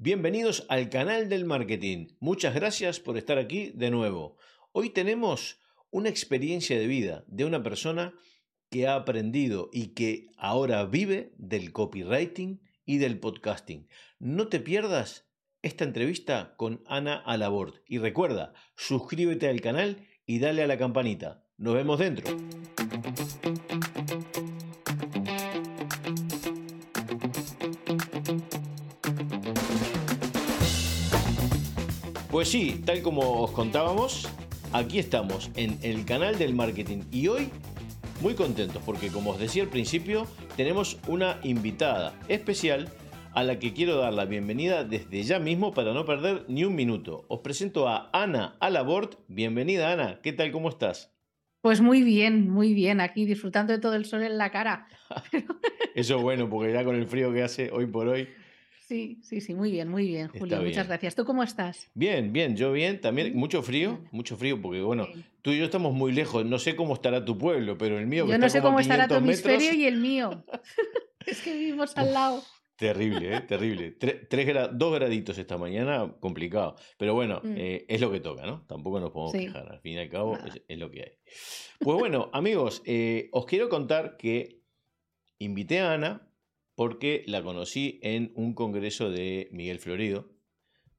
Bienvenidos al canal del marketing. Muchas gracias por estar aquí de nuevo. Hoy tenemos una experiencia de vida de una persona que ha aprendido y que ahora vive del copywriting y del podcasting. No te pierdas esta entrevista con Ana Alabord. Y recuerda, suscríbete al canal y dale a la campanita. Nos vemos dentro. Pues sí, tal como os contábamos, aquí estamos en el canal del marketing y hoy muy contentos porque como os decía al principio tenemos una invitada especial a la que quiero dar la bienvenida desde ya mismo para no perder ni un minuto. Os presento a Ana Alabort. Bienvenida Ana, ¿qué tal? ¿Cómo estás? Pues muy bien, muy bien, aquí disfrutando de todo el sol en la cara. Eso es bueno, porque ya con el frío que hace hoy por hoy, Sí, sí, sí, muy bien, muy bien, Julio. Muchas gracias. ¿Tú cómo estás? Bien, bien, yo bien. También mucho frío, mucho frío, porque bueno, tú y yo estamos muy lejos. No sé cómo estará tu pueblo, pero el mío. yo no sé cómo estará tu hemisferio y el mío. es que vivimos al lado. Terrible, ¿eh? terrible. Tres, dos graditos esta mañana, complicado. Pero bueno, mm. eh, es lo que toca, ¿no? Tampoco nos podemos quejar. Al fin y al cabo, es, lo que hay. Pues bueno, amigos, eh, os quiero contar que invité a Ana porque la conocí en un congreso de Miguel Florido,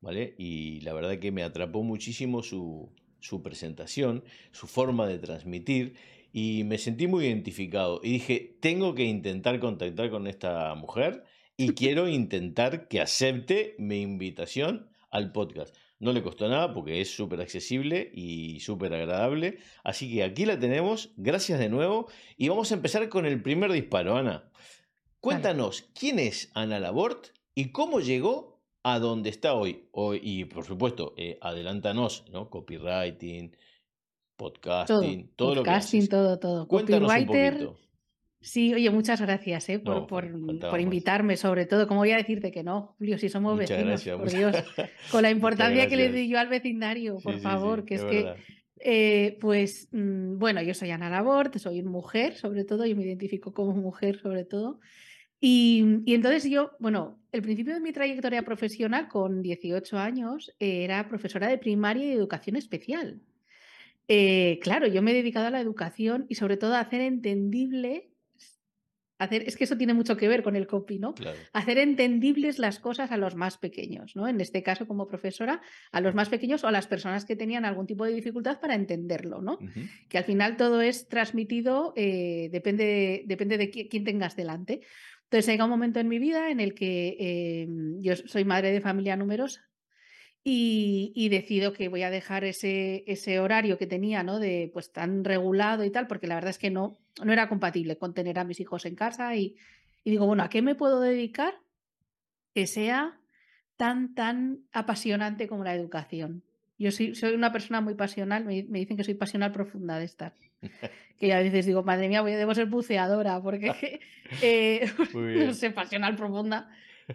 ¿vale? Y la verdad que me atrapó muchísimo su, presentación, su forma de transmitir, y me sentí muy identificado. Y dije, tengo que intentar contactar con esta mujer y quiero intentar que acepte mi invitación al podcast. No le costó nada porque es súper accesible y súper agradable. Así que aquí la tenemos. Gracias de nuevo. Y vamos a empezar con el primer disparo, Ana. Cuéntanos, ¿quién es Ana Labort y cómo llegó a donde está hoy? hoy y por supuesto, eh, adelántanos, ¿no? Copywriting, podcasting, todo, lo que Podcasting, todo, todo. Cuéntanos Copywriter. Sí, oye, muchas gracias ¿eh? por, por, invitarme, sobre todo. ¿Cómo voy a decirte que no, Julio, si somos vecinos? por Dios, con la importancia que le di yo al vecindario, por favor, que es, que eh, pues mm, bueno, yo soy Ana Labort, soy mujer sobre todo, yo me identifico como mujer sobre todo. Y, entonces yo, bueno, el principio de mi trayectoria profesional con 18 años era profesora de primaria y educación especial. Eh, claro, yo me he dedicado a la educación y sobre todo a hacer entendible, hacer, es que eso tiene mucho que ver con el copy, ¿no? Hacer entendibles las cosas a los más pequeños, ¿no? En este caso, como profesora, a los más pequeños o a las personas que tenían algún tipo de dificultad para entenderlo, ¿no? Que al final todo es transmitido, eh, depende, depende de quién tengas delante. Entonces llega un momento en mi vida en el que em, yo soy madre de familia numerosa y, decido que voy a dejar ese, ese horario que tenía, ¿no? De pues tan regulado y tal, porque la verdad es que no, no era compatible con tener a mis hijos en casa y, y digo, bueno, ¿a qué me puedo dedicar que sea tan, tan apasionante como la educación? Yo soy, soy una persona muy pasional, me, dicen que soy pasional profunda de estar. Que a veces digo, madre mía, voy, debo ser buceadora, porque eh, no sé, pasional profunda.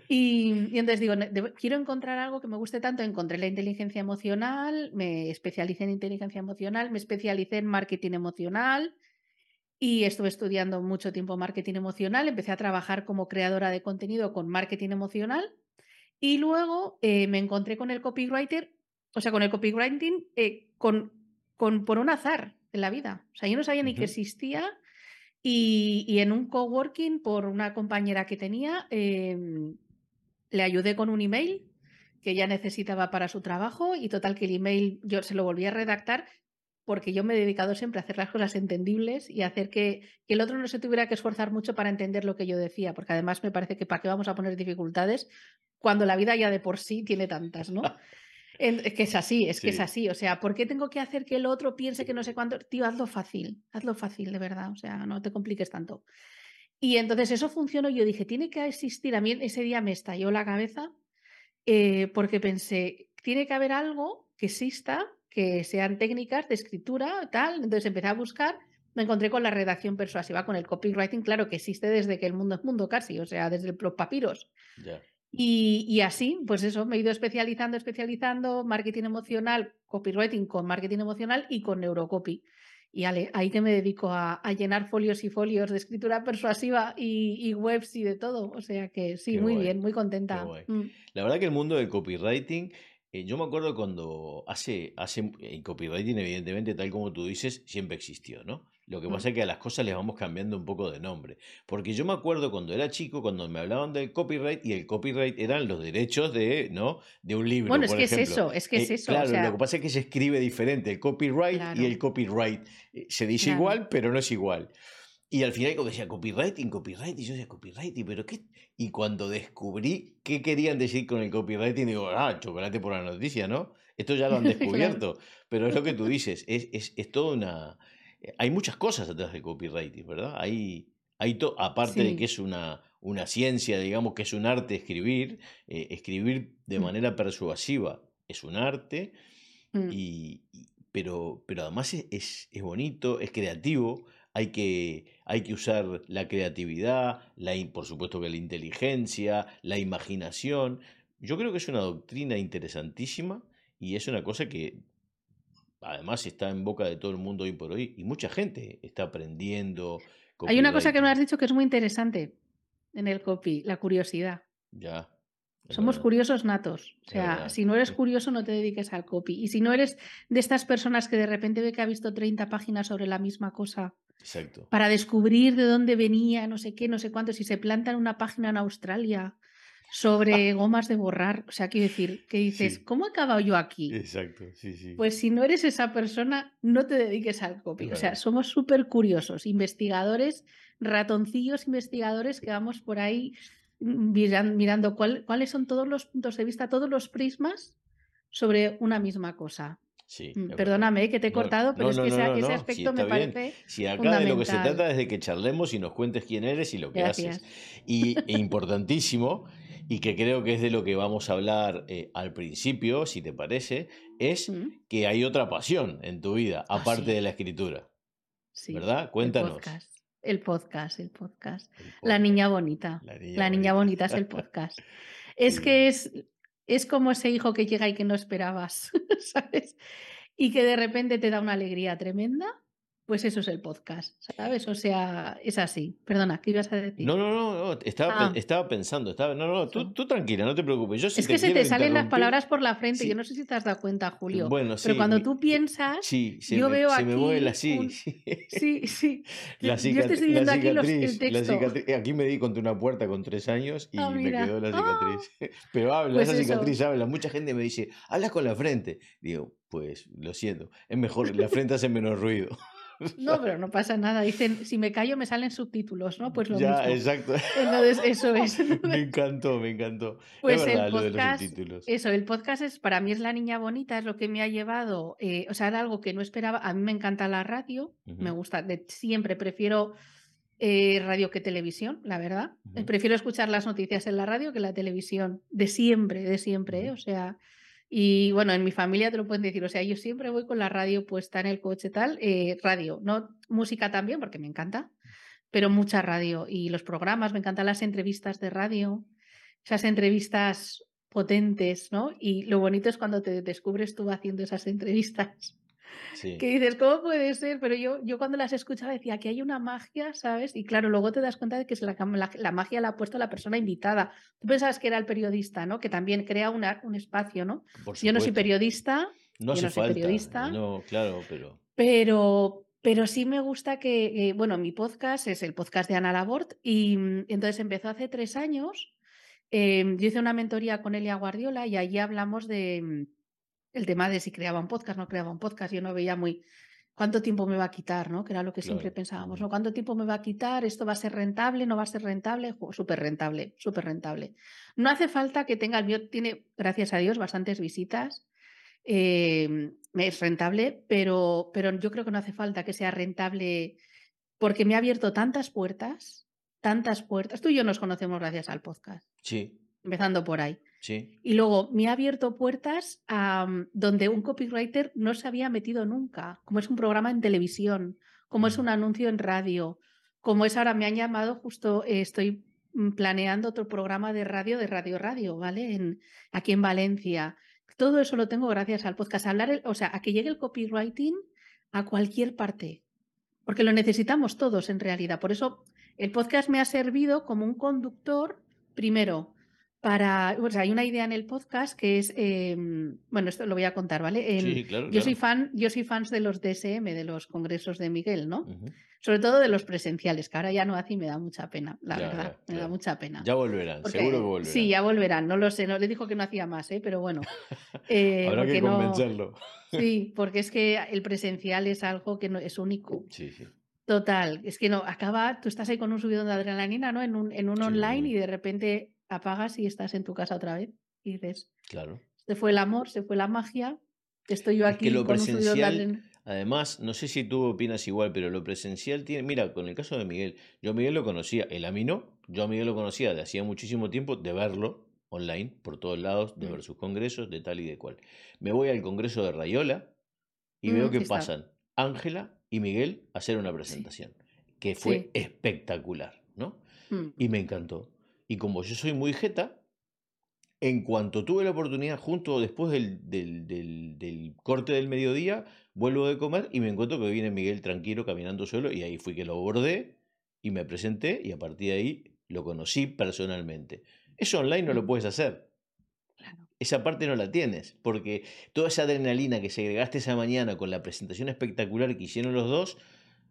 Y, y entonces digo, quiero encontrar algo que me guste tanto. Encontré la inteligencia emocional, me especialicé en inteligencia emocional, me especialicé en marketing emocional y estuve estudiando mucho tiempo marketing emocional. Empecé a trabajar como creadora de contenido con marketing emocional. Y luego eh, me encontré con el copywriter o sea, con el copywriting, eh, con, con, por un azar en la vida. O sea, yo no sabía ni que existía y, en un coworking, por una compañera que tenía, em, le ayudé con un email que ella necesitaba para su trabajo y total que el email yo se lo volví a redactar porque yo me he dedicado siempre a hacer las cosas entendibles y hacer que, que, el otro no se tuviera que esforzar mucho para entender lo que yo decía, porque además me parece que para qué vamos a poner dificultades cuando la vida ya de por sí tiene tantas, ¿no? Es que es así, es que es así. O sea, ¿por qué tengo que hacer que el otro piense que no sé cuánto? Tío, hazlo fácil, hazlo fácil, de verdad. O sea, no te compliques tanto. Y entonces eso funcionó. Yo dije, tiene que existir. A mí ese día me estalló la cabeza eh, porque pensé, tiene que haber algo que exista, que sean técnicas de escritura, tal. Entonces empecé a buscar. Me encontré con la redacción persuasiva, con el copywriting, claro que existe desde que el mundo es mundo casi, o sea, desde los papiros. Y, así, pues eso, me he ido especializando, especializando, marketing emocional, copywriting con marketing emocional y con neurocopy. y ahí que me dedico a, llenar folios y folios de escritura persuasiva y, webs y de todo. O sea que sí, muy bien, muy contenta. Mm. La verdad que el mundo del copywriting, eh, yo me acuerdo cuando hace, hace, el copywriting evidentemente, tal como tú dices, siempre existió, ¿no? Lo que mm. pasa es que a las cosas les vamos cambiando un poco de nombre. Porque yo me acuerdo cuando era chico, cuando me hablaban del copyright, y el copyright eran los derechos de, ¿no? de un libro. Bueno, es que es eso, es que es eh, eso. Claro, lo que pasa es que se escribe diferente. El copyright y el copyright eh, se dice igual, pero no es igual. Y al final, como decía, copywriting, copyright, y yo decía, copywriting, pero qué. Y cuando descubrí qué querían decir con el copywriting, digo, ah, chocolate por la noticia, ¿no? Esto ya lo han descubierto. Pero es lo que tú dices, es, es, es toda una eh, hay muchas cosas detrás del copywriting, ¿verdad? Hay, hay aparte de que es una, una ciencia, digamos que es un arte escribir, eh, escribir de mm. manera persuasiva es un arte, mm. y, pero, pero además es, es, bonito, es creativo, hay que, hay que usar la creatividad, la, por supuesto que la inteligencia, la imaginación. Yo creo que es una doctrina interesantísima y es una cosa que además está en boca de todo el mundo hoy por hoy y mucha gente está aprendiendo. Hay una cosa que me has dicho que es muy interesante en el copy, la curiosidad. Ya. Somos curiosos natos. O sea, si no eres curioso, no te dediques al copy. Y si no eres de estas personas que de repente ve que ha visto 30 páginas sobre la misma cosa Exacto. para descubrir de dónde venía, no sé qué, no sé cuánto, si se planta en una página en Australia sobre gomas de borrar. O sea, quiero decir, que dices, ¿cómo he acabado yo aquí? Exacto, sí, sí. Pues si no eres esa persona, no te dediques al copy. O sea, somos súper curiosos, investigadores, ratoncillos investigadores que vamos por ahí mirando, cuáles son todos los puntos de vista, todos los prismas sobre una misma cosa. Sí, mm, Perdóname que te he cortado, pero es que ese, aspecto me parece. Si acá de lo que se trata es de que charlemos y nos cuentes quién eres y lo que haces. Y e importantísimo, y que creo que es de lo que vamos a hablar eh, al principio, si te parece, es que hay otra pasión en tu vida, ah, aparte de la escritura. ¿Verdad? Cuéntanos. El podcast, el podcast. La niña bonita. La niña, bonita. es el podcast. es que es, es como ese hijo que llega y que no esperabas, ¿sabes? Y que de repente te da una alegría tremenda pues eso es el podcast, ¿sabes? O sea, es así. Perdona, ¿qué ibas a decir? No, no, no, Estaba, ah. estaba pensando, estaba, no, no, tú, tú, tranquila, no te preocupes. Yo es que se te salen las palabras por la frente, yo no sé si te has dado cuenta, Julio. Bueno, sí, pero cuando tú piensas, sí, yo veo se aquí. Me mueve la, sí, sí, sí. La yo estoy viendo aquí los, el texto. aquí me di contra una puerta con tres años y ah, me quedó la cicatriz. Pero habla, pues esa cicatriz habla. Mucha gente me dice, hablas con la frente. Digo, pues lo siento, es mejor, la frente hace menos ruido. No, pero no pasa nada. Dicen, si me callo me salen subtítulos, ¿no? Pues lo ya, exacto. Entonces, eso es. me encantó, me encantó. Pues el podcast, eso, el podcast es, para mí es la niña bonita, es lo que me ha llevado, eh, o sea, era algo que no esperaba. A mí me encanta la radio, me gusta, de, siempre prefiero eh, radio que televisión, la verdad. Prefiero escuchar las noticias en la radio que la televisión, de siempre, de siempre, ¿eh? o sea... Y bueno, en mi familia te lo pueden decir, o sea, yo siempre voy con la radio puesta en el coche tal, eh, radio, no música también, porque me encanta, pero mucha radio. Y los programas, me encantan las entrevistas de radio, esas entrevistas potentes, ¿no? Y lo bonito es cuando te descubres tú haciendo esas entrevistas. Que dices, ¿cómo puede ser? Pero yo, yo cuando las escuchaba decía que hay una magia, ¿sabes? Y claro, luego te das cuenta de que la, la, magia la ha puesto la persona invitada. Tú pensabas que era el periodista, ¿no? Que también crea una, un espacio, ¿no? yo no soy periodista. No yo no soy periodista. No, claro, pero. Pero, pero sí me gusta que, bueno, mi podcast es el podcast de Ana Labort y mm, entonces empezó hace tres años. Em, yo hice una mentoría con Elia Guardiola y allí hablamos de mm, el tema de si creaba un podcast, no creaba un podcast, yo no veía muy cuánto tiempo me va a quitar, ¿no? Que era lo que siempre pensábamos, ¿no? ¿Cuánto tiempo me va a quitar? ¿Esto va a ser rentable? ¿No va a ser rentable? Súper rentable, súper rentable. No hace falta que tenga, el mío tiene, gracias a Dios, bastantes visitas. Eh, es rentable, pero, pero yo creo que no hace falta que sea rentable porque me ha abierto tantas puertas, tantas puertas. Tú y yo nos conocemos gracias al podcast. Sí. Empezando por ahí. Y luego me ha abierto puertas a, mm, donde un copywriter no se había metido nunca, como es un programa en televisión, como es un anuncio en radio, como es ahora me han llamado justo, eh, estoy mm, planeando otro programa de radio de Radio Radio, ¿vale? En, aquí en Valencia. Todo eso lo tengo gracias al podcast. Hablar, o sea, a que llegue el copywriting a cualquier parte, porque lo necesitamos todos en realidad. Por eso el podcast me ha servido como un conductor, primero, para, o sea, hay una idea en el podcast que es, em, bueno, esto lo voy a contar, ¿vale? sí, claro, yo soy fan, yo soy fans de los DSM, de los congresos de Miguel, ¿no? Sobre todo de los presenciales, que ahora ya no hace y me da mucha pena, la verdad, me da mucha pena. Ya volverán, seguro que volverán. Sí, ya volverán, no lo sé, no le dijo que no hacía más, ¿eh? pero bueno. Eh, Habrá que convencerlo. sí, porque es que el presencial es algo que no, es único. Sí, sí. Total, es que no, acaba, tú estás ahí con un subidón de adrenalina, ¿no? En un, en un online y de repente apagas y estás en tu casa otra vez y dices, claro. Se fue el amor, se fue la magia, estoy yo aquí que lo presencial, Además, no sé si tú opinas igual, pero lo presencial tiene, mira, con el caso de Miguel, yo a Miguel lo conocía, él a mí no, yo a Miguel lo conocía de hacía muchísimo tiempo de verlo online por todos lados, de mm. ver sus congresos, de tal y de cual. Me voy al congreso de Rayola y veo mm, que pasan Ángela y Miguel a hacer una presentación, que fue espectacular, ¿no? Mm. Y me encantó. Y como yo soy muy jeta, en cuanto tuve la oportunidad, junto después del, del, corte del mediodía, vuelvo de comer y me encuentro que viene Miguel tranquilo caminando solo y ahí fui que lo abordé y me presenté y a partir de ahí lo conocí personalmente. Eso online no lo puedes hacer. Esa parte no la tienes, porque toda esa adrenalina que segregaste esa mañana con la presentación espectacular que hicieron los dos,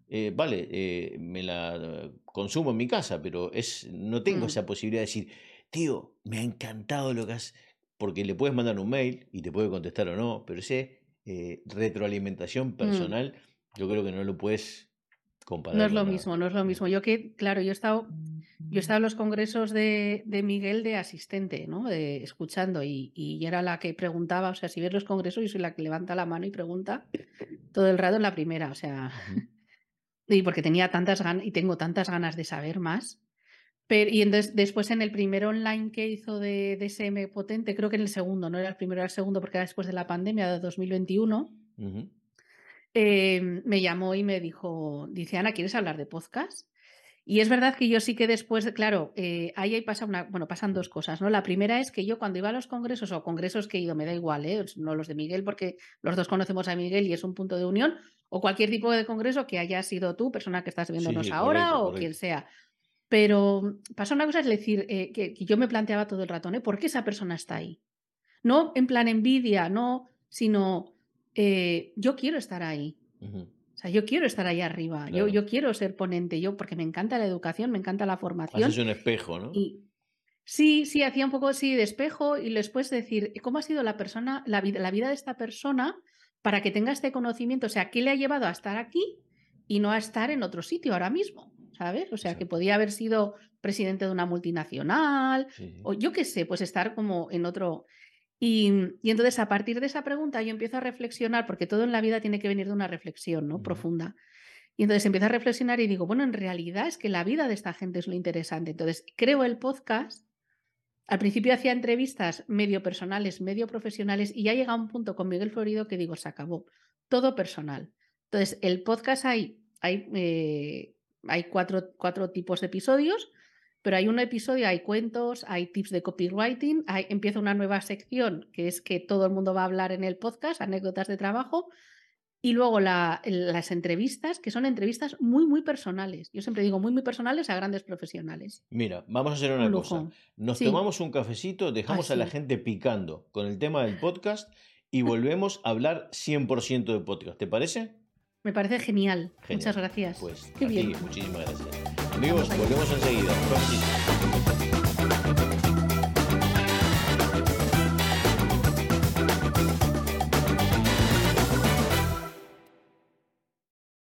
eh, vale, eh, me la consumo en mi casa, pero es, no tengo mm. esa posibilidad de decir, tío, me ha encantado lo que has... Porque le puedes mandar un mail y te puede contestar o no, pero ese eh, retroalimentación mm. personal, yo creo que no lo puedes comparar. No es lo mismo, no es lo mismo. Yo que, claro, yo he estado, yo he estado en los congresos de, de Miguel de asistente, ¿no? De, escuchando y, y, era la que preguntaba, o sea, si ves los congresos, yo soy la que levanta la mano y pregunta todo el rato en la primera, o sea... Y porque tenía tantas ganas y tengo tantas ganas de saber más. Pero, y entonces, después en el primer online que hizo de, DSM Potente, creo que en el segundo, no era el primero, era el segundo, porque era después de la pandemia de 2021, em, me llamó y me dijo, dice, Ana, ¿quieres hablar de podcast? Y es verdad que yo sí que después, claro, eh, ahí, pasa una, bueno, pasan dos cosas, ¿no? La primera es que yo cuando iba a los congresos o congresos que he ido, me da igual, ¿eh? No los de Miguel, porque los dos conocemos a Miguel y es un punto de unión, o cualquier tipo de congreso que haya sido tú, persona que estás viéndonos ahora o quien sea. Pero pasa una cosa, es decir, eh, que, yo me planteaba todo el rato, ¿eh? ¿Por qué esa persona está ahí? No en plan envidia, no, sino eh, yo quiero estar ahí. O sea, yo quiero estar ahí arriba, yo, yo quiero ser ponente, yo, porque me encanta la educación, me encanta la formación. Es un espejo, ¿no? Y, sí, sí, hacía un poco así de espejo y después decir, ¿cómo ha sido la persona, la vida, la vida de esta persona para que tenga este conocimiento? O sea, ¿qué le ha llevado a estar aquí y no a estar en otro sitio ahora mismo? ¿Sabes? O sea, que podía haber sido presidente de una multinacional o yo qué sé, pues estar como en otro... Y, entonces a partir de esa pregunta yo empiezo a reflexionar, porque todo en la vida tiene que venir de una reflexión ¿no? profunda. Y entonces empiezo a reflexionar y digo, bueno, en realidad es que la vida de esta gente es lo interesante. Entonces creo el podcast. Al principio hacía entrevistas medio personales, medio profesionales, y ya llega un punto con Miguel Florido que digo, se acabó. Todo personal. Entonces, el podcast hay, hay, eh, hay cuatro, cuatro tipos de episodios pero hay un episodio, hay cuentos, hay tips de copywriting, hay, empieza una nueva sección que es que todo el mundo va a hablar en el podcast, anécdotas de trabajo, y luego las entrevistas, que son entrevistas muy, muy personales. Yo siempre digo muy, muy personales a grandes profesionales. Mira, vamos a hacer una cosa. Nos tomamos un cafecito, dejamos a la gente picando con el tema del podcast y volvemos a hablar 100% de podcast. ¿Te parece? Me parece genial. Muchas gracias. Pues Qué bien. muchísimas gracias. Amigos, volvemos enseguida.